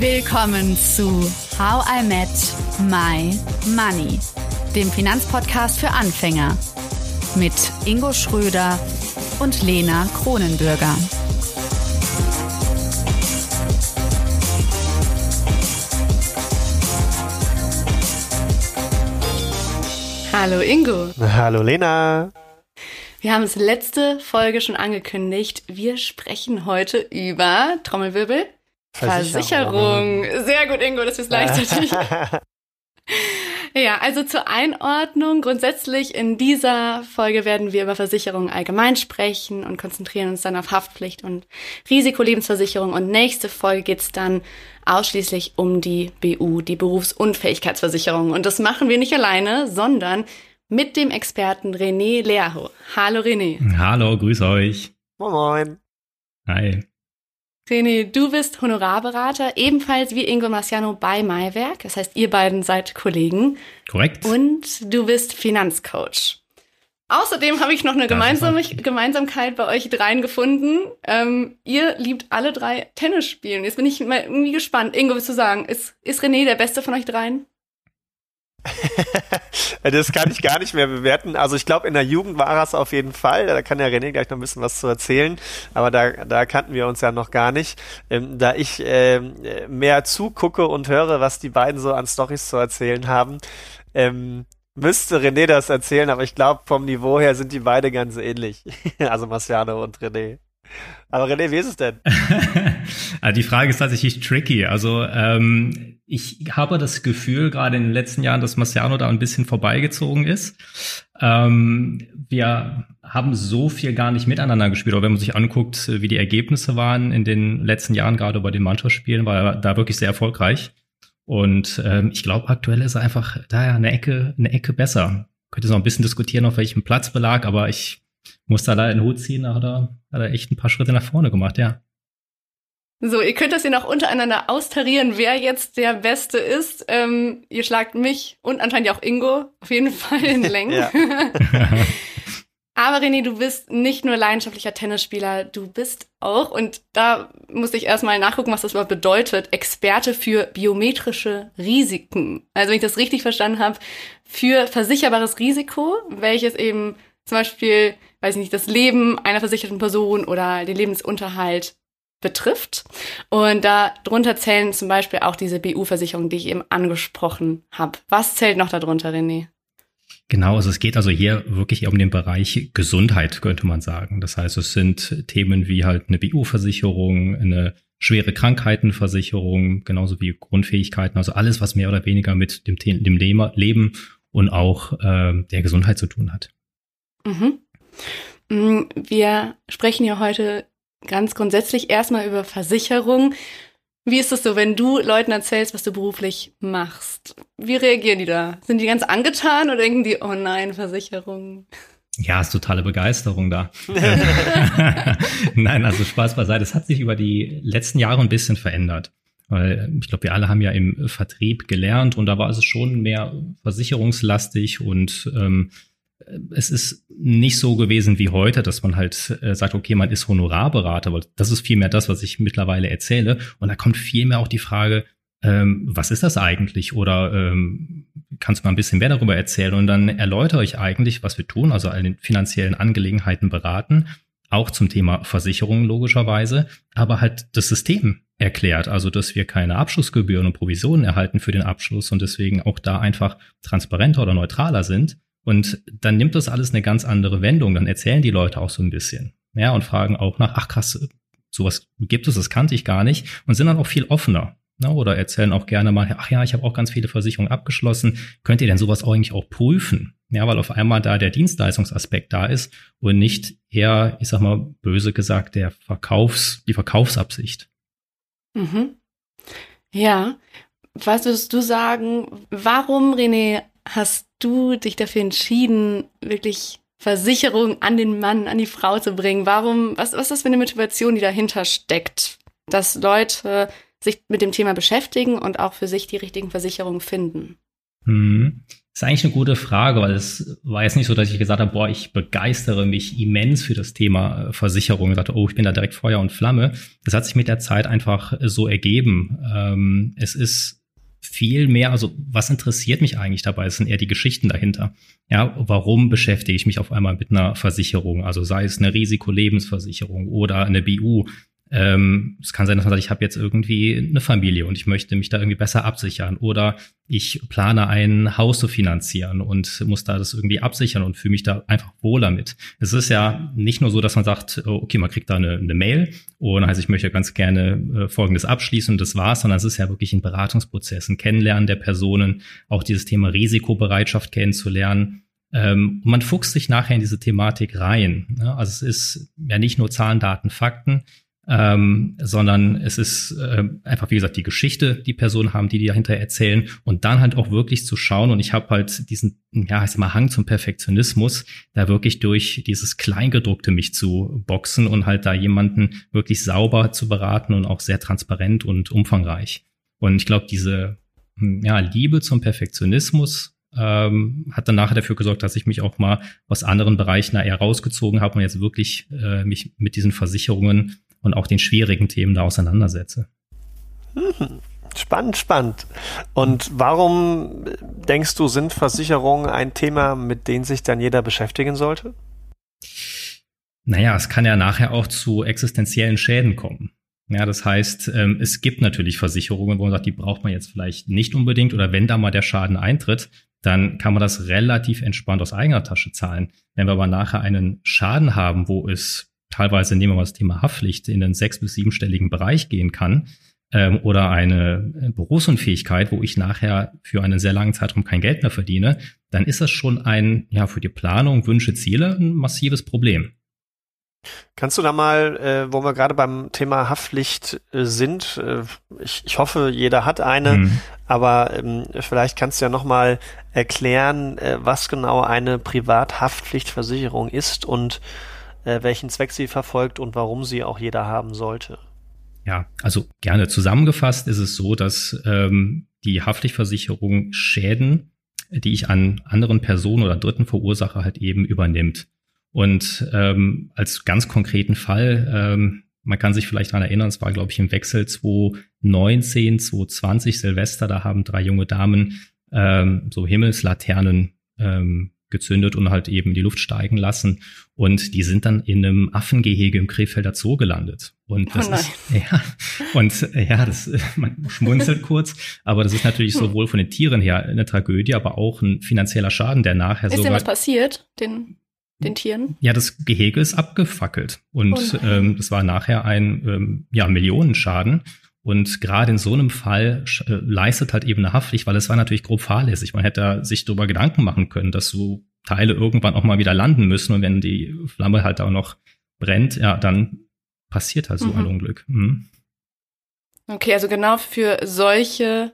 Willkommen zu How I Met My Money, dem Finanzpodcast für Anfänger mit Ingo Schröder und Lena Kronenbürger. Hallo Ingo. Hallo Lena. Wir haben es letzte Folge schon angekündigt. Wir sprechen heute über Trommelwirbel. Versicherung. Versicherung. Sehr gut, Ingo, das ist gleichzeitig. ja, also zur Einordnung. Grundsätzlich in dieser Folge werden wir über Versicherungen allgemein sprechen und konzentrieren uns dann auf Haftpflicht und Risikolebensversicherung. Und nächste Folge geht's dann ausschließlich um die BU, die Berufsunfähigkeitsversicherung. Und das machen wir nicht alleine, sondern mit dem Experten René Leaho. Hallo René. Hallo, grüß euch. Moin moin. Hi. René, du bist Honorarberater, ebenfalls wie Ingo Marciano bei Maiwerk. Das heißt, ihr beiden seid Kollegen. Korrekt. Und du bist Finanzcoach. Außerdem habe ich noch eine Gemeinsam Gemeinsamkeit bei euch dreien gefunden. Ähm, ihr liebt alle drei Tennis spielen. Jetzt bin ich mal irgendwie gespannt. Ingo, willst du sagen, ist, ist René der Beste von euch dreien? Das kann ich gar nicht mehr bewerten. Also ich glaube, in der Jugend war es auf jeden Fall. Da kann ja René gleich noch ein bisschen was zu erzählen. Aber da, da kannten wir uns ja noch gar nicht. Ähm, da ich ähm, mehr zugucke und höre, was die beiden so an Stories zu erzählen haben, ähm, müsste René das erzählen. Aber ich glaube, vom Niveau her sind die beide ganz ähnlich. also Marciano und René. Aber René, wie ist es denn? Ah, die Frage ist tatsächlich tricky. Also ähm, ich habe das Gefühl, gerade in den letzten Jahren, dass Marciano da ein bisschen vorbeigezogen ist. Ähm, wir haben so viel gar nicht miteinander gespielt. Aber wenn man sich anguckt, wie die Ergebnisse waren in den letzten Jahren, gerade bei den Mannschaftsspielen, war er da wirklich sehr erfolgreich. Und ähm, ich glaube, aktuell ist er einfach da eine Ecke, eine Ecke besser. Könnte noch ein bisschen diskutieren, auf welchem Platzbelag, aber ich muss da leider den Hut ziehen, da hat er, hat er echt ein paar Schritte nach vorne gemacht, ja. So, ihr könnt das ja noch untereinander austarieren, wer jetzt der Beste ist. Ähm, ihr schlagt mich und anscheinend auch Ingo auf jeden Fall in Längen. Aber René, du bist nicht nur leidenschaftlicher Tennisspieler, du bist auch, und da musste ich erstmal nachgucken, was das überhaupt bedeutet, Experte für biometrische Risiken. Also wenn ich das richtig verstanden habe, für versicherbares Risiko, welches eben zum Beispiel, weiß ich nicht, das Leben einer versicherten Person oder den Lebensunterhalt betrifft. Und darunter zählen zum Beispiel auch diese BU-Versicherungen, die ich eben angesprochen habe. Was zählt noch darunter, René? Genau, also es geht also hier wirklich um den Bereich Gesundheit, könnte man sagen. Das heißt, es sind Themen wie halt eine BU-Versicherung, eine schwere Krankheitenversicherung, genauso wie Grundfähigkeiten, also alles, was mehr oder weniger mit dem, dem Leben und auch äh, der Gesundheit zu tun hat. Mhm. Mm, wir sprechen ja heute ganz grundsätzlich erstmal über Versicherung. Wie ist es so, wenn du Leuten erzählst, was du beruflich machst? Wie reagieren die da? Sind die ganz angetan oder denken die, oh nein, Versicherung? Ja, ist totale Begeisterung da. Nein, also Spaß beiseite. Es hat sich über die letzten Jahre ein bisschen verändert. Weil ich glaube, wir alle haben ja im Vertrieb gelernt und da war es schon mehr versicherungslastig und ähm, es ist nicht so gewesen wie heute, dass man halt äh, sagt, okay, man ist Honorarberater, weil das ist vielmehr das, was ich mittlerweile erzähle. Und da kommt vielmehr auch die Frage, ähm, was ist das eigentlich? Oder ähm, kannst du mal ein bisschen mehr darüber erzählen? Und dann erläutere ich eigentlich, was wir tun, also den finanziellen Angelegenheiten beraten, auch zum Thema Versicherungen logischerweise, aber halt das System erklärt, also dass wir keine Abschlussgebühren und Provisionen erhalten für den Abschluss und deswegen auch da einfach transparenter oder neutraler sind und dann nimmt das alles eine ganz andere Wendung. Dann erzählen die Leute auch so ein bisschen. Ja, und fragen auch nach, ach krass, sowas gibt es, das kannte ich gar nicht. Und sind dann auch viel offener. Ne? Oder erzählen auch gerne mal, ach ja, ich habe auch ganz viele Versicherungen abgeschlossen. Könnt ihr denn sowas eigentlich auch prüfen? Ja, weil auf einmal da der Dienstleistungsaspekt da ist und nicht eher, ich sag mal, böse gesagt, der Verkaufs, die Verkaufsabsicht. Mhm. Ja. Was würdest du sagen, warum, René, hast du dich dafür entschieden, wirklich Versicherung an den Mann, an die Frau zu bringen? Warum, was, was ist das für eine Motivation, die dahinter steckt, dass Leute sich mit dem Thema beschäftigen und auch für sich die richtigen Versicherungen finden? Hm. ist eigentlich eine gute Frage, weil es war jetzt nicht so, dass ich gesagt habe, boah, ich begeistere mich immens für das Thema äh, Versicherung. Ich sagte, oh, ich bin da direkt Feuer und Flamme. Das hat sich mit der Zeit einfach so ergeben. Ähm, es ist viel mehr, also was interessiert mich eigentlich dabei, es sind eher die Geschichten dahinter. Ja, warum beschäftige ich mich auf einmal mit einer Versicherung? Also sei es eine Risikolebensversicherung oder eine BU ähm, es kann sein, dass man sagt, ich habe jetzt irgendwie eine Familie und ich möchte mich da irgendwie besser absichern oder ich plane ein Haus zu finanzieren und muss da das irgendwie absichern und fühle mich da einfach wohler mit. Es ist ja nicht nur so, dass man sagt, oh, okay, man kriegt da eine, eine Mail und heißt, ich möchte ganz gerne äh, Folgendes abschließen und das war's, sondern es ist ja wirklich ein Beratungsprozess, ein Kennenlernen der Personen, auch dieses Thema Risikobereitschaft kennenzulernen. Ähm, man fuchst sich nachher in diese Thematik rein. Ne? Also es ist ja nicht nur Zahlen, Daten, Fakten, ähm, sondern es ist äh, einfach, wie gesagt, die Geschichte, die Personen haben, die die dahinter erzählen und dann halt auch wirklich zu schauen und ich habe halt diesen, ja, heißt mal Hang zum Perfektionismus, da wirklich durch dieses Kleingedruckte mich zu boxen und halt da jemanden wirklich sauber zu beraten und auch sehr transparent und umfangreich. Und ich glaube, diese hm, ja, Liebe zum Perfektionismus ähm, hat dann nachher dafür gesorgt, dass ich mich auch mal aus anderen Bereichen da eher rausgezogen habe und jetzt wirklich äh, mich mit diesen Versicherungen und auch den schwierigen Themen da auseinandersetze. Mhm. Spannend, spannend. Und warum denkst du, sind Versicherungen ein Thema, mit dem sich dann jeder beschäftigen sollte? Naja, es kann ja nachher auch zu existenziellen Schäden kommen. Ja, das heißt, ähm, es gibt natürlich Versicherungen, wo man sagt, die braucht man jetzt vielleicht nicht unbedingt oder wenn da mal der Schaden eintritt, dann kann man das relativ entspannt aus eigener Tasche zahlen. Wenn wir aber nachher einen Schaden haben, wo es teilweise, nehmen wir mal das Thema Haftpflicht, in den sechs- bis siebenstelligen Bereich gehen kann, ähm, oder eine äh, Berufsunfähigkeit, wo ich nachher für einen sehr langen Zeitraum kein Geld mehr verdiene, dann ist das schon ein, ja, für die Planung, Wünsche, Ziele ein massives Problem. Kannst du da mal, äh, wo wir gerade beim Thema Haftpflicht äh, sind, äh, ich, ich hoffe, jeder hat eine, mhm. aber ähm, vielleicht kannst du ja noch mal erklären, äh, was genau eine Privathaftpflichtversicherung ist und äh, welchen Zweck sie verfolgt und warum sie auch jeder haben sollte. Ja, also gerne zusammengefasst ist es so, dass ähm, die Haftpflichtversicherung Schäden, die ich an anderen Personen oder Dritten verursache, halt eben übernimmt. Und ähm, als ganz konkreten Fall, ähm, man kann sich vielleicht daran erinnern, es war, glaube ich, im Wechsel 2019, 2020 Silvester, da haben drei junge Damen ähm, so Himmelslaternen ähm, gezündet und halt eben in die Luft steigen lassen. Und die sind dann in einem Affengehege im Krefelder Zoo gelandet. Und das oh ist, ja, und ja, das, man schmunzelt kurz, aber das ist natürlich hm. sowohl von den Tieren her eine Tragödie, aber auch ein finanzieller Schaden, der nachher ist sogar. Ist denn was passiert, den, den Tieren? Ja, das Gehege ist abgefackelt. Und oh ähm, das war nachher ein ähm, ja, Millionenschaden. Und gerade in so einem Fall äh, leistet halt eben eine Haftpflicht, weil es war natürlich grob fahrlässig. Man hätte sich darüber Gedanken machen können, dass so Teile irgendwann auch mal wieder landen müssen. Und wenn die Flamme halt auch noch brennt, ja, dann passiert halt so mhm. ein Unglück. Mhm. Okay, also genau für solche,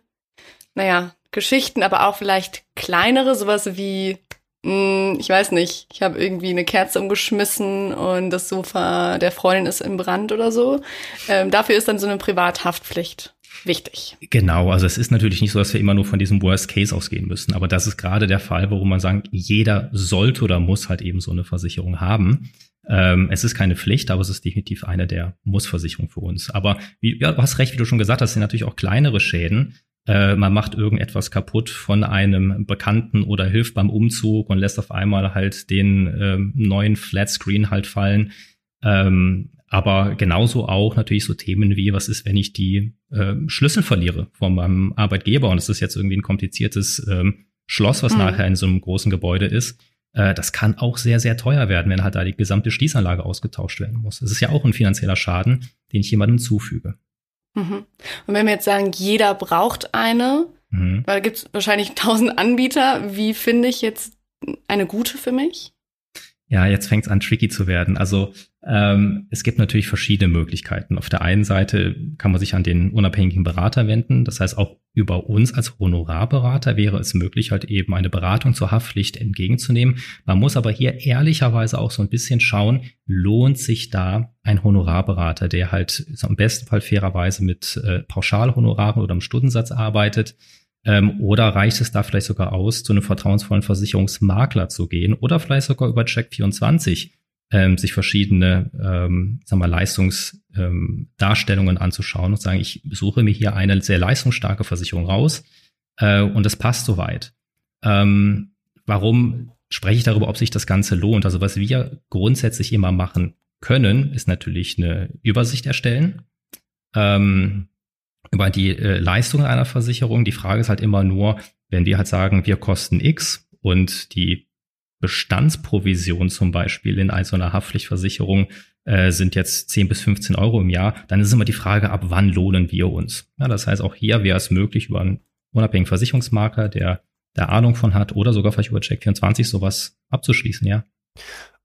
naja, Geschichten, aber auch vielleicht kleinere, sowas wie ich weiß nicht, ich habe irgendwie eine Kerze umgeschmissen und das Sofa der Freundin ist im Brand oder so. Ähm, dafür ist dann so eine Privathaftpflicht wichtig. Genau, also es ist natürlich nicht so, dass wir immer nur von diesem Worst Case ausgehen müssen, aber das ist gerade der Fall, worum man sagen, jeder sollte oder muss halt eben so eine Versicherung haben. Ähm, es ist keine Pflicht, aber es ist definitiv eine der Muss-Versicherungen für uns. Aber wie, ja, du hast recht, wie du schon gesagt hast, sind natürlich auch kleinere Schäden äh, man macht irgendetwas kaputt von einem Bekannten oder hilft beim Umzug und lässt auf einmal halt den äh, neuen Flatscreen halt fallen. Ähm, aber genauso auch natürlich so Themen wie, was ist, wenn ich die äh, Schlüssel verliere von meinem Arbeitgeber und es ist jetzt irgendwie ein kompliziertes ähm, Schloss, was mhm. nachher in so einem großen Gebäude ist. Äh, das kann auch sehr, sehr teuer werden, wenn halt da die gesamte Schließanlage ausgetauscht werden muss. Das ist ja auch ein finanzieller Schaden, den ich jemandem zufüge. Mhm. Und wenn wir jetzt sagen, jeder braucht eine, mhm. weil da gibt es wahrscheinlich tausend Anbieter, wie finde ich jetzt eine gute für mich? Ja, jetzt fängt es an, tricky zu werden. Also ähm, es gibt natürlich verschiedene Möglichkeiten. Auf der einen Seite kann man sich an den unabhängigen Berater wenden. Das heißt, auch über uns als Honorarberater wäre es möglich, halt eben eine Beratung zur Haftpflicht entgegenzunehmen. Man muss aber hier ehrlicherweise auch so ein bisschen schauen, lohnt sich da ein Honorarberater, der halt am besten Fall fairerweise mit äh, Pauschalhonoraren oder im Stundensatz arbeitet Ähm, oder reicht es da vielleicht sogar aus, zu einem vertrauensvollen Versicherungsmakler zu gehen oder vielleicht sogar über Check24 ähm, sich verschiedene ähm, sagen wir, Leistungsdarstellungen ähm, anzuschauen und sagen, ich suche mir hier eine sehr leistungsstarke Versicherung raus äh, und es passt soweit. Ähm, warum spreche ich darüber, ob sich das Ganze lohnt? Also was wir grundsätzlich immer machen können, ist natürlich eine Übersicht erstellen ähm, über die äh, Leistungen einer Versicherung. Die Frage ist halt immer nur, wenn wir halt sagen, wir kosten X und die Bestandsprovision zum Beispiel in so einer Haftpflichtversicherung äh, sind jetzt 10 bis 15 Euro im Jahr, dann ist immer die Frage, ab wann lohnen wir uns? Ja, das heißt, auch hier wäre es möglich, über einen unabhängigen Versicherungsmakler, der der Ahnung von hat, oder sogar vielleicht über Check24 sowas abzuschließen, ja.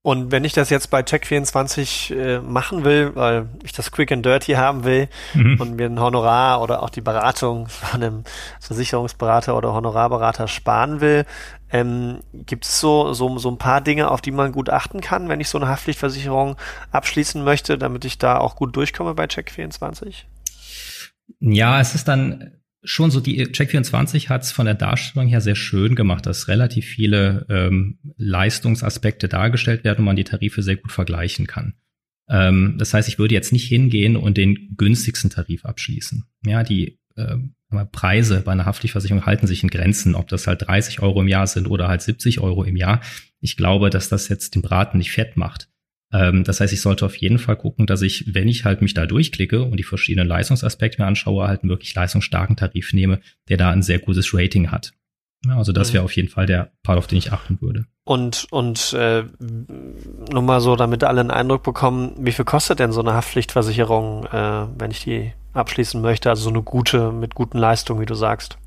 Und wenn ich das jetzt bei Check24 äh, machen will, weil ich das quick and dirty haben will mhm. und mir ein Honorar oder auch die Beratung von einem Versicherungsberater oder Honorarberater sparen will, ähm, gibt es so, so, so ein paar Dinge, auf die man gut achten kann, wenn ich so eine Haftpflichtversicherung abschließen möchte, damit ich da auch gut durchkomme bei Check24? Ja, es ist dann schon so, die Check24 hat es von der Darstellung her sehr schön gemacht, dass relativ viele ähm, Leistungsaspekte dargestellt werden und man die Tarife sehr gut vergleichen kann. Ähm, das heißt, ich würde jetzt nicht hingehen und den günstigsten Tarif abschließen. Ja, die äh, Preise bei einer Haftpflichtversicherung halten sich in Grenzen, ob das halt 30 Euro im Jahr sind oder halt 70 Euro im Jahr. Ich glaube, dass das jetzt den Braten nicht fett macht. Ähm, das heißt, ich sollte auf jeden Fall gucken, dass ich, wenn ich halt mich da durchklicke und die verschiedenen Leistungsaspekte mir anschaue, halt einen wirklich leistungsstarken Tarif nehme, der da ein sehr gutes Rating hat. Ja, also das mhm. wäre auf jeden Fall der Part, auf den ich achten würde. Und, und äh, nur mal so, damit alle einen Eindruck bekommen, wie viel kostet denn so eine Haftpflichtversicherung, äh, wenn ich die abschließen möchte? Also so eine gute, mit guten Leistungen, wie du sagst.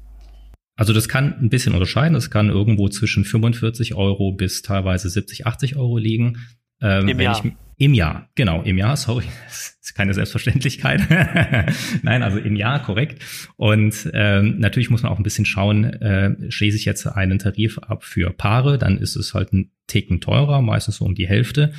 Also das kann ein bisschen unterscheiden. Das kann irgendwo zwischen 45 Euro bis teilweise 70, 80 Euro liegen. Ähm, Im Jahr. Ich, Im Jahr, genau, im Jahr, sorry, das ist keine Selbstverständlichkeit. Nein, also im Jahr, korrekt. Und ähm, natürlich muss man auch ein bisschen schauen, äh, schließe ich jetzt einen Tarif ab für Paare, dann ist es halt ein Ticken teurer, meistens so um die Hälfte.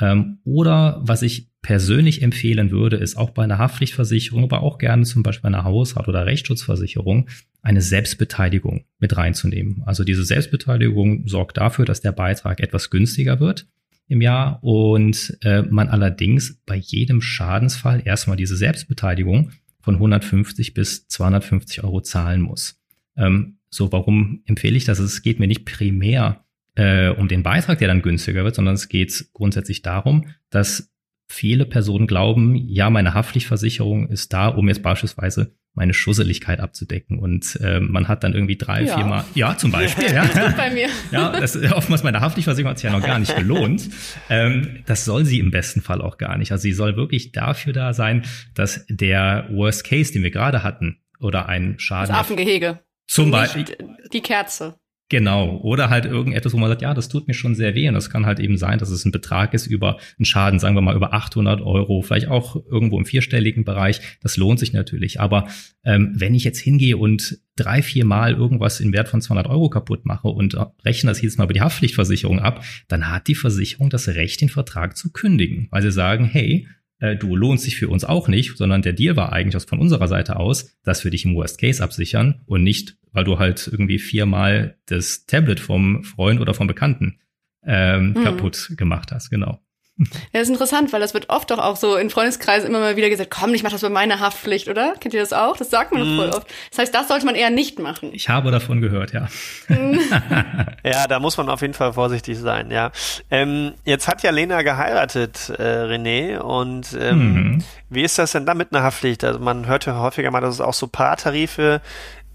Ähm, oder was ich persönlich empfehlen würde, ist auch bei einer Haftpflichtversicherung, aber auch gerne zum Beispiel bei einer Hausrat- oder Rechtsschutzversicherung, eine Selbstbeteiligung mit reinzunehmen. Also diese Selbstbeteiligung sorgt dafür, dass der Beitrag etwas günstiger wird im Jahr und äh, man allerdings bei jedem Schadensfall erstmal diese Selbstbeteiligung von 150 bis 250 Euro zahlen muss. Ähm, so, warum empfehle ich das? Es geht mir nicht primär äh, um den Beitrag, der dann günstiger wird, sondern es geht grundsätzlich darum, dass viele Personen glauben, ja, meine Haftpflichtversicherung ist da, um jetzt beispielsweise meine Schusseligkeit abzudecken. Und äh, man hat dann irgendwie drei, ja. vier Mal, ja, zum Beispiel, ja. Das bei mir. Ja, das, oftmals meine Haftpflichtversicherung hat sich ja noch gar nicht gelohnt. Ähm, das soll sie im besten Fall auch gar nicht. Also sie soll wirklich dafür da sein, dass der Worst Case, den wir gerade hatten, oder ein Schaden. Das Affengehege. Zum Beispiel. Die Kerze. Genau. Oder halt irgendetwas, wo man sagt, ja, das tut mir schon sehr weh. Und das kann halt eben sein, dass es ein Betrag ist über einen Schaden, sagen wir mal über 800 Euro, vielleicht auch irgendwo im vierstelligen Bereich. Das lohnt sich natürlich. Aber ähm, wenn ich jetzt hingehe und drei, vier Mal irgendwas in Wert von 200 Euro kaputt mache und rechne das jedes Mal über die Haftpflichtversicherung ab, dann hat die Versicherung das Recht, den Vertrag zu kündigen. Weil sie sagen, hey, äh, du lohnst sich für uns auch nicht, sondern der Deal war eigentlich aus von unserer Seite aus, dass wir dich im Worst Case absichern und nicht, weil du halt irgendwie viermal das Tablet vom Freund oder vom Bekannten ähm, mhm. kaputt gemacht hast, genau. Ja, das ist interessant, weil das wird oft doch auch so in Freundeskreisen immer mal wieder gesagt, komm, ich mach das bei meiner Haftpflicht, oder? Kennt ihr das auch? Das sagt man mm. voll oft. Das heißt, das sollte man eher nicht machen. Ich habe davon gehört, ja. ja, da muss man auf jeden Fall vorsichtig sein, ja. Ähm, jetzt hat ja Lena geheiratet, äh, René, und ähm, mhm. wie ist das denn da mit einer Haftpflicht? Also man hört ja häufiger mal, dass es auch so Paartarife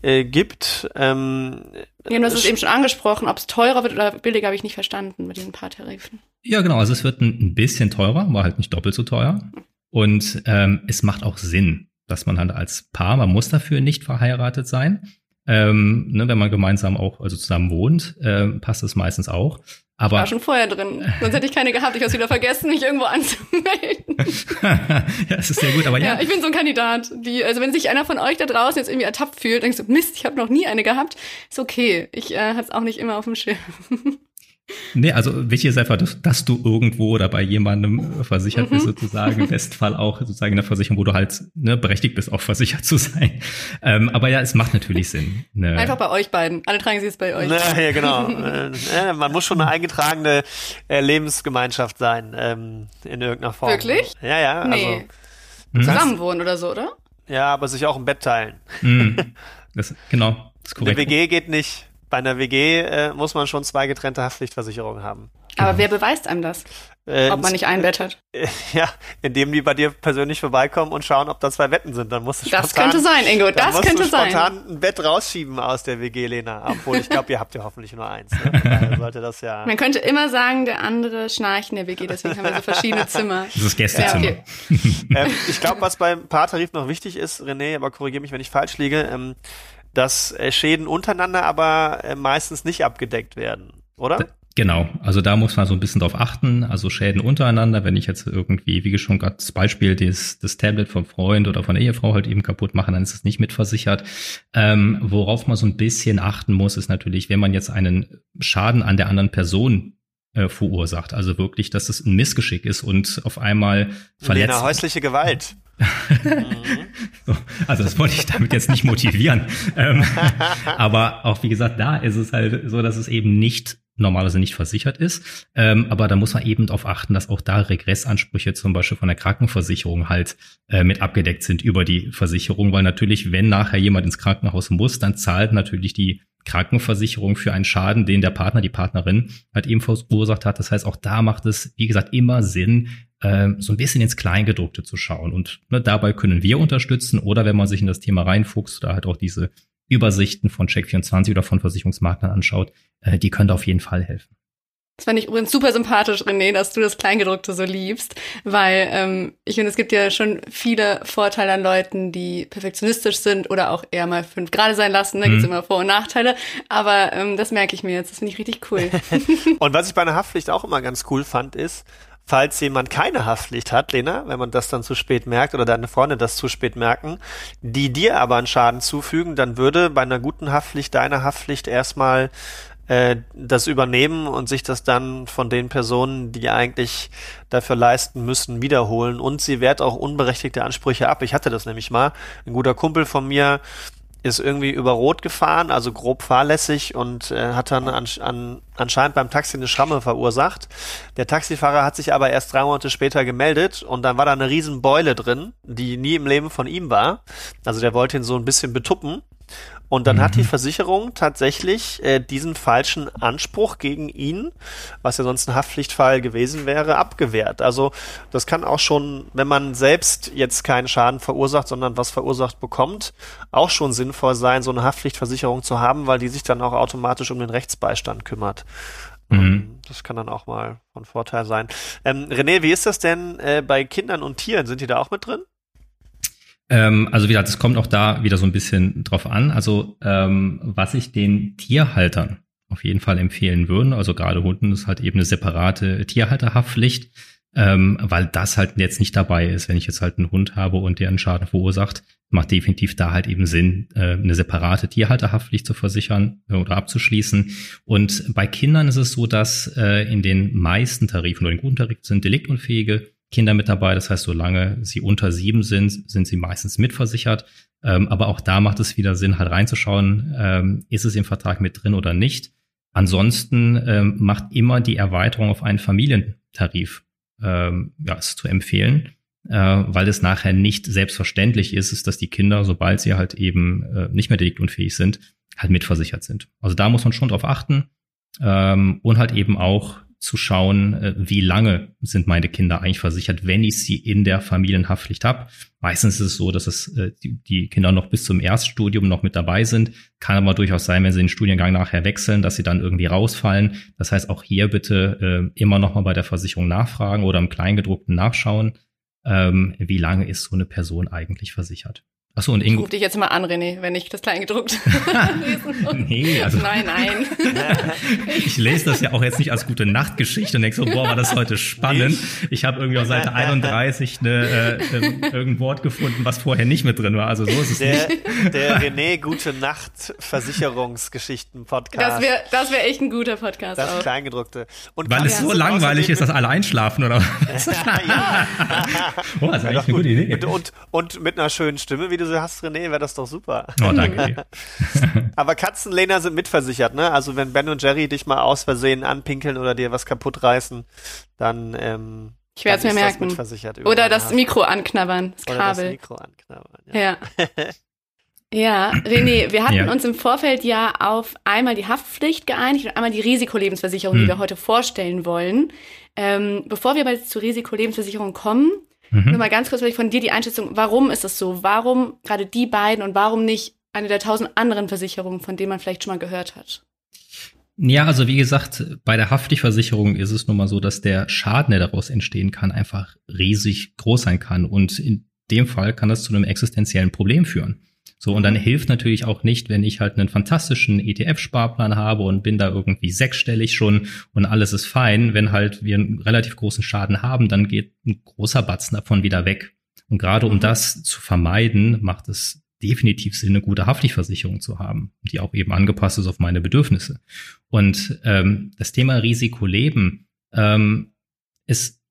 äh, gibt. Ähm, ja, du hast es eben schon angesprochen, ob es teurer wird oder billiger, habe ich nicht verstanden mit diesen Paartarifen. Ja, genau. Also es wird ein, ein bisschen teurer, aber halt nicht doppelt so teuer. Und ähm, es macht auch Sinn, dass man halt als Paar, man muss dafür nicht verheiratet sein. Ähm, ne, wenn man gemeinsam auch also zusammen wohnt, äh, passt das meistens auch. Aber ich war schon vorher drin. Sonst hätte ich keine gehabt. Ich habe wieder vergessen, mich irgendwo anzumelden. ja, das ist sehr gut, aber ja. ja. Ich bin so ein Kandidat. Die, also wenn sich einer von euch da draußen jetzt irgendwie ertappt fühlt, denkst du, Mist, ich habe noch nie eine gehabt, ist okay. Ich äh, hatte es auch nicht immer auf dem Schirm. Nee, also wichtig ist einfach, dass, dass, du irgendwo oder bei jemandem versichert bist, mhm. sozusagen. Im besten Fall auch sozusagen in der Versicherung, wo du halt ne, berechtigt bist, auch versichert zu sein. Ähm, aber ja, es macht natürlich Sinn. Ne. Einfach bei euch beiden. Alle tragen sie es bei euch. Na, ja, genau. äh, man muss schon eine eingetragene äh, Lebensgemeinschaft sein, ähm, in irgendeiner Form. Wirklich? Ja, ja. Nee. Also, Zusammenwohnen oder so, oder? Ja, aber sich auch im Bett teilen. Mhm. Das, genau, das ist korrekt. Eine WG geht nicht. Bei einer WG äh, muss man schon zwei getrennte Haftpflichtversicherungen haben. Aber genau. wer beweist einem das? Äh, ob man nicht ein Bett hat. Ja, indem die bei dir persönlich vorbeikommen und schauen, ob da zwei Wetten sind. Dann musst du Das könnte sein, Ingo, das könnte sein. spontan ein Bett rausschieben aus der WG, Lena. Obwohl, ich glaube, ihr habt ja hoffentlich nur eins. Ne? sollte das ja. Man könnte immer sagen, der andere schnarcht in der WG, deswegen haben wir so verschiedene Zimmer. Das ist Gästezimmer. Ja, okay. ähm, ich glaube, was beim Paartarif noch wichtig ist, René, aber korrigiere mich, wenn ich falsch liege, ähm, dass äh, Schäden untereinander aber äh, meistens nicht abgedeckt werden, oder? Genau, also da muss man so ein bisschen drauf achten. Also Schäden untereinander, wenn ich jetzt irgendwie, wie schon gerade das Beispiel, das, das Tablet vom Freund oder von der Ehefrau halt eben kaputt mache, dann ist es nicht mitversichert. Ähm, worauf man so ein bisschen achten muss, ist natürlich, wenn man jetzt einen Schaden an der anderen Person äh, verursacht, also wirklich, dass es ein Missgeschick ist und auf einmal verletzt. Lena, häusliche Gewalt. so, also das wollte ich damit jetzt nicht motivieren. ähm, aber auch wie gesagt, da ist es halt so, dass es eben nicht normalerweise nicht versichert ist. Ähm, aber da muss man eben darauf achten, dass auch da Regressansprüche zum Beispiel von der Krankenversicherung halt äh, mit abgedeckt sind über die Versicherung, weil natürlich, wenn nachher jemand ins Krankenhaus muss, dann zahlt natürlich die Krankenversicherung für einen Schaden, den der Partner, die Partnerin halt ebenfalls verursacht hat. Das heißt, auch da macht es, wie gesagt, immer Sinn, äh, so ein bisschen ins Kleingedruckte zu schauen. Und ne, dabei können wir unterstützen oder wenn man sich in das Thema reinfuchst, da halt auch diese Übersichten von Check24 oder von Versicherungsmaklern anschaut, äh, die können da auf jeden Fall helfen. Das fand ich übrigens super sympathisch, René, dass du das Kleingedruckte so liebst, weil ähm, ich finde, es gibt ja schon viele Vorteile an Leuten, die perfektionistisch sind oder auch eher mal fünf Grade sein lassen. Da mhm. gibt's immer Vor- und Nachteile, aber ähm, das merke ich mir jetzt. Das finde ich richtig cool. und was ich bei einer Haftpflicht auch immer ganz cool fand, ist, falls jemand keine Haftpflicht hat, Lena, wenn man das dann zu spät merkt oder deine Freunde das zu spät merken, die dir aber einen Schaden zufügen, dann würde bei einer guten Haftpflicht deine Haftpflicht erstmal äh, das übernehmen und sich das dann von den Personen, die eigentlich dafür leisten müssen, wiederholen. Und sie wehrt auch unberechtigte Ansprüche ab. Ich hatte das nämlich mal. Ein guter Kumpel von mir ist irgendwie über Rot gefahren, also grob fahrlässig und äh, hat dann an, an, anscheinend beim Taxi eine Schramme verursacht. Der Taxifahrer hat sich aber erst drei Monate später gemeldet und dann war da eine riesen Beule drin, die nie im Leben von ihm war. Also der wollte ihn so ein bisschen betuppen und dann mhm. hat die mhm. Versicherung tatsächlich äh, diesen falschen Anspruch gegen ihn, was ja sonst ein Haftpflichtfall gewesen wäre, abgewehrt. Also das kann auch schon, wenn man selbst jetzt keinen Schaden verursacht, sondern was verursacht bekommt, auch schon sinnvoll sein, so eine Haftpflichtversicherung zu haben, weil die sich dann auch automatisch um den Rechtsbeistand kümmert. Mhm. Ähm, das kann dann auch mal von Vorteil sein. Ähm, René, wie ist das denn äh, bei Kindern und Tieren? Sind die da auch mit drin? Ähm, also wie gesagt, es kommt auch da wieder so ein bisschen drauf an. Also ähm, was ich den Tierhaltern auf jeden Fall empfehlen würde, also gerade Hunden ist halt eben eine separate Tierhalterhaftpflicht, ähm, weil das halt jetzt nicht dabei ist. Wenn ich jetzt halt einen Hund habe und der einen Schaden verursacht, macht definitiv da halt eben Sinn, äh, eine separate Tierhalterhaftpflicht zu versichern äh, oder abzuschließen. Und bei Kindern ist es so, dass äh, in den meisten Tarifen oder in guten Tarifen sind deliktunfähige Kinder mit dabei. Das heißt, solange sie unter sieben sind, sind sie meistens mitversichert. Ähm, aber auch da macht es wieder Sinn, halt reinzuschauen, ähm, ist es im Vertrag mit drin oder nicht. Ansonsten ähm, macht immer die Erweiterung auf einen Familientarif ähm, ja, ist zu empfehlen, äh, weil es nachher nicht selbstverständlich ist, ist, dass die Kinder, sobald sie halt eben äh, nicht mehr deliktunfähig sind, halt mitversichert sind. Also da muss man schon drauf achten ähm, und halt eben auch zu schauen, äh, wie lange sind meine Kinder eigentlich versichert, wenn ich sie in der Familienhaftpflicht habe. Meistens ist es so, dass es äh, die Kinder noch bis zum Erststudium noch mit dabei sind. Kann aber durchaus sein, wenn sie den Studiengang nachher wechseln, dass sie dann irgendwie rausfallen. Das heißt, auch hier bitte äh, immer noch mal bei der Versicherung nachfragen oder im Kleingedruckten nachschauen, ähm, wie lange ist so eine Person eigentlich versichert. Achso, und Ingo. Ich ruf dich jetzt mal an, René, wenn ich das Kleingedruckt Nee, also. Nein, nein. ich lese das ja auch jetzt nicht als gute Nachtgeschichte und denke so, boah, war das heute spannend. Ich habe irgendwie auf Seite 31 eine, äh, irgendein Wort gefunden, was vorher nicht mit drin war. Also so ist es der, nicht. Der René Gute Nacht Versicherungsgeschichten-Podcast. Das wäre das wär echt ein guter Podcast. Das auch. Kleingedruckte. Und Weil es so langweilig ist, dass alle einschlafen, oder was? ja. oh, das ist eigentlich eine gute Idee. Und, und, und mit einer schönen Stimme, wie du sie hast, René, wäre das doch super. Oh, danke. Aber Katzenlehner sind mitversichert, ne? Also wenn Ben und Jerry dich mal aus Versehen anpinkeln oder dir was kaputt reißen, dann ähm, ich werde es mir merken. Oder das Mikro anknabbern, das Oder Kabel. das Mikro anknabbern. Ja. Ja, ja René, wir hatten ja. uns im Vorfeld ja auf einmal die Haftpflicht geeinigt und einmal die Risikolebensversicherung, hm. die wir heute vorstellen wollen. Ähm, bevor wir aber jetzt zur Risikolebensversicherung kommen, Mhm. Nur mal ganz kurz von dir die Einschätzung, warum ist es so? Warum gerade die beiden und warum nicht eine der tausend anderen Versicherungen, von denen man vielleicht schon mal gehört hat? Ja, also wie gesagt, bei der Haftpflichtversicherung ist es nun mal so, dass der Schaden, der daraus entstehen kann, einfach riesig groß sein kann. Und in dem Fall kann das zu einem existenziellen Problem führen. So, und dann hilft natürlich auch nicht, wenn ich halt einen fantastischen ETF-Sparplan habe und bin da irgendwie sechsstellig schon und alles ist fein. Wenn halt wir einen relativ großen Schaden haben, dann geht ein großer Batzen davon wieder weg. Und gerade um mhm. das zu vermeiden, macht es definitiv Sinn, eine gute Haftpflichtversicherung zu haben, die auch eben angepasst ist auf meine Bedürfnisse. Und ähm, das Thema Risikoleben ähm, ist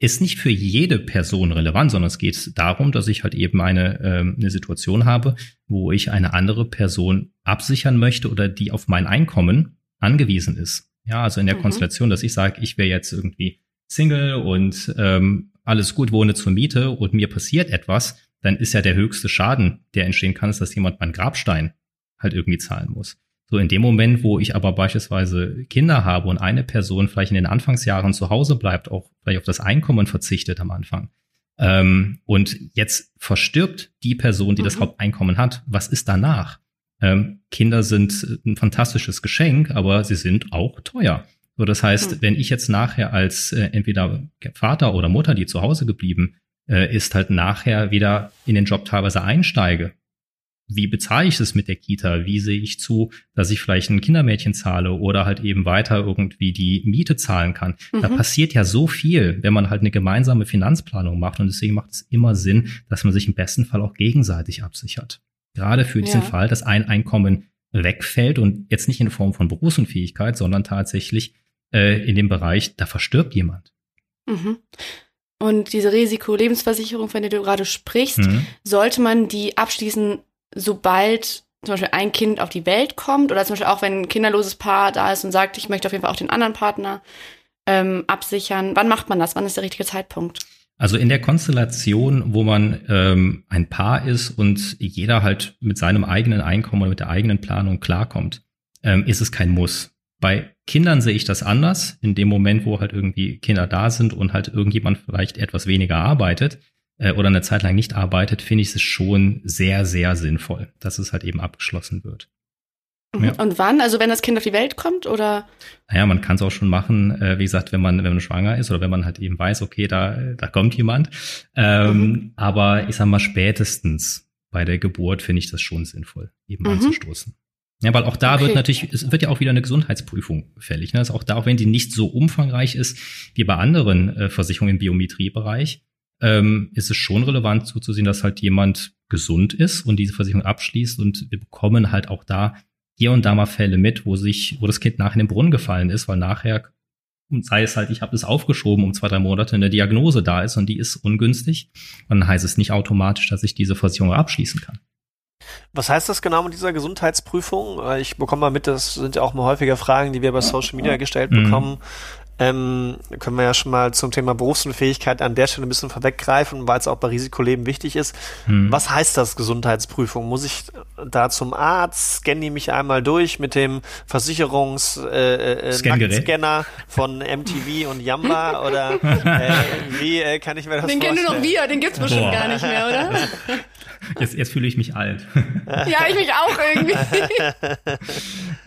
ist nicht für jede Person relevant, sondern es geht darum, dass ich halt eben eine, äh, eine Situation habe, wo ich eine andere Person absichern möchte oder die auf mein Einkommen angewiesen ist. Ja, also in der mhm. Konstellation, dass ich sage, ich wäre jetzt irgendwie Single und ähm, alles gut, wohne zur Miete und mir passiert etwas, dann ist ja der höchste Schaden, der entstehen kann, ist, dass jemand meinen Grabstein halt irgendwie zahlen muss. So in dem Moment, wo ich aber beispielsweise Kinder habe und eine Person vielleicht in den Anfangsjahren zu Hause bleibt, auch vielleicht auf das Einkommen verzichtet am Anfang, ähm, und jetzt verstirbt die Person, die mhm. das Haupteinkommen hat, was ist danach? Ähm, Kinder sind ein fantastisches Geschenk, aber sie sind auch teuer. So, das heißt, mhm. wenn ich jetzt nachher als äh, entweder Vater oder Mutter, die zu Hause geblieben äh, ist, halt nachher wieder in den Job teilweise einsteige wie bezahle ich es mit der Kita? Wie sehe ich zu, dass ich vielleicht ein Kindermädchen zahle oder halt eben weiter irgendwie die Miete zahlen kann? Mhm. Da passiert ja so viel, wenn man halt eine gemeinsame Finanzplanung macht. Und deswegen macht es immer Sinn, dass man sich im besten Fall auch gegenseitig absichert. Gerade für diesen ja. Fall, dass ein Einkommen wegfällt und jetzt nicht in Form von Berufsunfähigkeit, sondern tatsächlich äh, in dem Bereich, da verstirbt jemand. Mhm. Und diese Risikolebensversicherung, von der du gerade sprichst, mhm. sollte man die abschließen, sobald zum Beispiel ein Kind auf die Welt kommt oder zum Beispiel auch wenn ein kinderloses Paar da ist und sagt, ich möchte auf jeden Fall auch den anderen Partner ähm, absichern. Wann macht man das? Wann ist der richtige Zeitpunkt? Also in der Konstellation, wo man ähm, ein Paar ist und jeder halt mit seinem eigenen Einkommen oder mit der eigenen Planung klarkommt, ähm, ist es kein Muss. Bei Kindern sehe ich das anders. In dem Moment, wo halt irgendwie Kinder da sind und halt irgendjemand vielleicht etwas weniger arbeitet, äh, oder eine Zeit lang nicht arbeitet, finde ich es schon sehr, sehr sinnvoll, dass es halt eben abgeschlossen wird. Mhm. Ja. Und wann? Also wenn das Kind auf die Welt kommt oder? Naja, man kann es auch schon machen, äh, wie gesagt, wenn man, wenn man schwanger ist oder wenn man halt eben weiß, okay, da, da kommt jemand. Ähm, mhm. Aber ich sag mal, spätestens bei der Geburt finde ich das schon sinnvoll, eben mhm. anzustoßen. Ja, weil auch da okay. wird natürlich, es wird ja auch wieder eine Gesundheitsprüfung fällig. Ne? Also auch da, auch wenn die nicht so umfangreich ist wie bei anderen äh, Versicherungen im Biometriebereich, ähm, ist es schon relevant zuzusehen, dass halt jemand gesund ist und diese Versicherung abschließt und wir bekommen halt auch da hier und da mal Fälle mit, wo sich, wo das Kind nachher in den Brunnen gefallen ist, weil nachher sei es halt, ich habe es aufgeschoben um zwei, drei Monate, eine Diagnose da ist und die ist ungünstig, dann heißt es nicht automatisch, dass ich diese Versicherung abschließen kann. Was heißt das genau mit dieser Gesundheitsprüfung? Ich bekomme mal mit, das sind ja auch mal häufiger Fragen, die wir bei Social Media gestellt mhm. bekommen. Ähm, können wir ja schon mal zum Thema Berufsunfähigkeit an der Stelle ein bisschen vorweggreifen, weil es auch bei Risikoleben wichtig ist. Hm. Was heißt das Gesundheitsprüfung? Muss ich da zum Arzt? Scanne ich mich einmal durch mit dem Versicherungs äh, äh, Scanner von MTV und Yamba oder äh, wie äh, kann ich mir das den vorstellen? Den kennen du noch wir, den gibt's bestimmt Boah. gar nicht mehr, oder? Jetzt, jetzt fühle ich mich alt. Ja, ich mich auch irgendwie.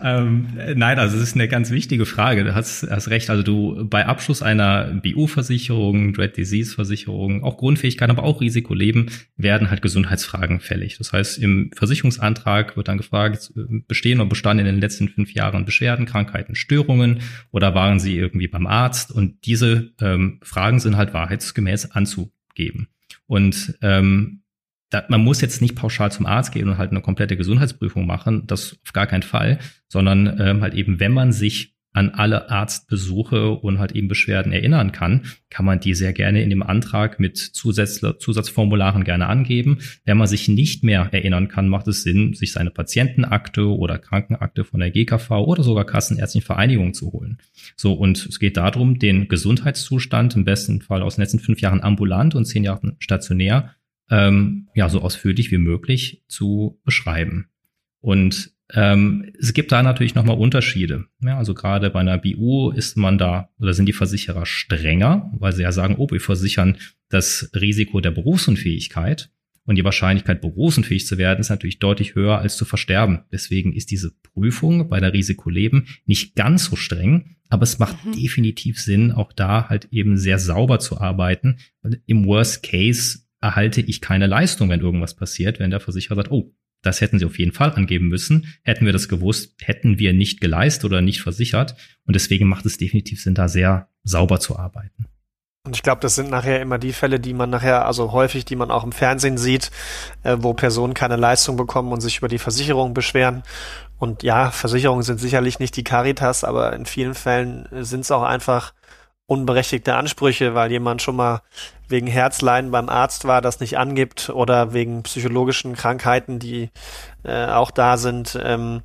ähm, nein, also es ist eine ganz wichtige Frage. Du hast, hast recht. Also du bei Abschluss einer BU-Versicherung, Dread Disease-Versicherung, auch Grundfähigkeit, aber auch Risikoleben werden halt Gesundheitsfragen fällig. Das heißt, im Versicherungsantrag wird dann gefragt, bestehen oder bestanden in den letzten fünf Jahren Beschwerden, Krankheiten, Störungen oder waren sie irgendwie beim Arzt? Und diese ähm, Fragen sind halt wahrheitsgemäß anzugeben. Und ähm, da, man muss jetzt nicht pauschal zum Arzt gehen und halt eine komplette Gesundheitsprüfung machen, das auf gar keinen Fall, sondern ähm, halt eben, wenn man sich an alle Arztbesuche und halt eben Beschwerden erinnern kann, kann man die sehr gerne in dem Antrag mit Zusatz, Zusatzformularen gerne angeben. Wenn man sich nicht mehr erinnern kann, macht es Sinn, sich seine Patientenakte oder Krankenakte von der GKV oder sogar Kassenärztlichen Vereinigung zu holen. So, und es geht darum, den Gesundheitszustand im besten Fall aus den letzten fünf Jahren ambulant und zehn Jahren stationär ähm, ja so ausführlich wie möglich zu beschreiben. Und ähm, es gibt da natürlich nochmal Unterschiede. Ja, also gerade bei einer BU ist man da, oder sind die Versicherer strenger, weil sie ja sagen, oh, wir versichern das Risiko der Berufsunfähigkeit. Und die Wahrscheinlichkeit, berufsunfähig zu werden, ist natürlich deutlich höher als zu versterben. Deswegen ist diese Prüfung bei der Risikoleben nicht ganz so streng, aber es macht mhm. definitiv Sinn, auch da halt eben sehr sauber zu arbeiten. Im Worst Case erhalte ich keine Leistung, wenn irgendwas passiert, wenn der Versicherer sagt, oh, das hätten sie auf jeden Fall angeben müssen. Hätten wir das gewusst, hätten wir nicht geleistet oder nicht versichert. Und deswegen macht es definitiv Sinn, da sehr sauber zu arbeiten. Und ich glaube, das sind nachher immer die Fälle, die man nachher, also häufig, die man auch im Fernsehen sieht, äh, wo Personen keine Leistung bekommen und sich über die Versicherung beschweren. Und ja, Versicherungen sind sicherlich nicht die Caritas, aber in vielen Fällen sind es auch einfach unberechtigte Ansprüche, weil jemand schon mal wegen Herzleiden beim Arzt war, das nicht angibt oder wegen psychologischen Krankheiten, die äh, auch da sind. Ähm,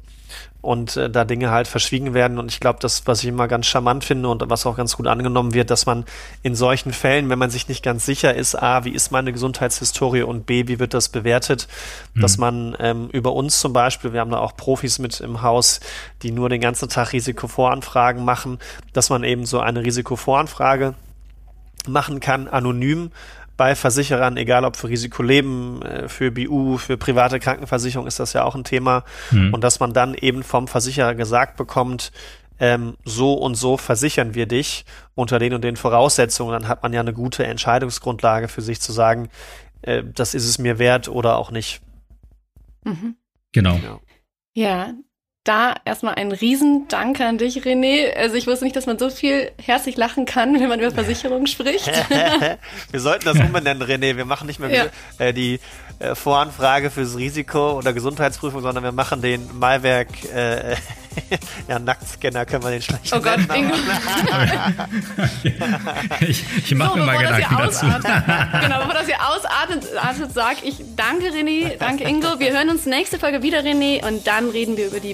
und äh, da Dinge halt verschwiegen werden. Und ich glaube, das, was ich immer ganz charmant finde und was auch ganz gut angenommen wird, dass man in solchen Fällen, wenn man sich nicht ganz sicher ist, A, wie ist meine Gesundheitshistorie und B, wie wird das bewertet, mhm. dass man ähm, über uns zum Beispiel, wir haben da auch Profis mit im Haus, die nur den ganzen Tag Risikovoranfragen machen, dass man eben so eine Risikovoranfrage machen kann, anonym, bei Versicherern, egal ob für Risikoleben, äh, für BU, für private Krankenversicherung ist das ja auch ein Thema. Mhm. Und dass man dann eben vom Versicherer gesagt bekommt, ähm, so und so versichern wir dich unter den und den Voraussetzungen, dann hat man ja eine gute Entscheidungsgrundlage für sich zu sagen, äh, das ist es mir wert oder auch nicht. Mhm. Genau. Ja, da erstmal ein Riesendank an dich, René. Also ich wusste nicht, dass man so viel herzlich lachen kann, wenn man über Versicherungen spricht. wir sollten das umbenennen, René. Wir machen nicht mehr ja. äh, die äh, Voranfrage fürs Risiko oder Gesundheitsprüfung, sondern wir machen den Malwerk äh, ja, Nacktscanner können wir den schlecht Oh Gott, Ingo. ich ich mache so, mir mal Gedanken dazu. genau, bevor das hier ausartet, sage ich danke René, danke Ingo. Wir hören uns nächste Folge wieder, René, und dann reden wir über die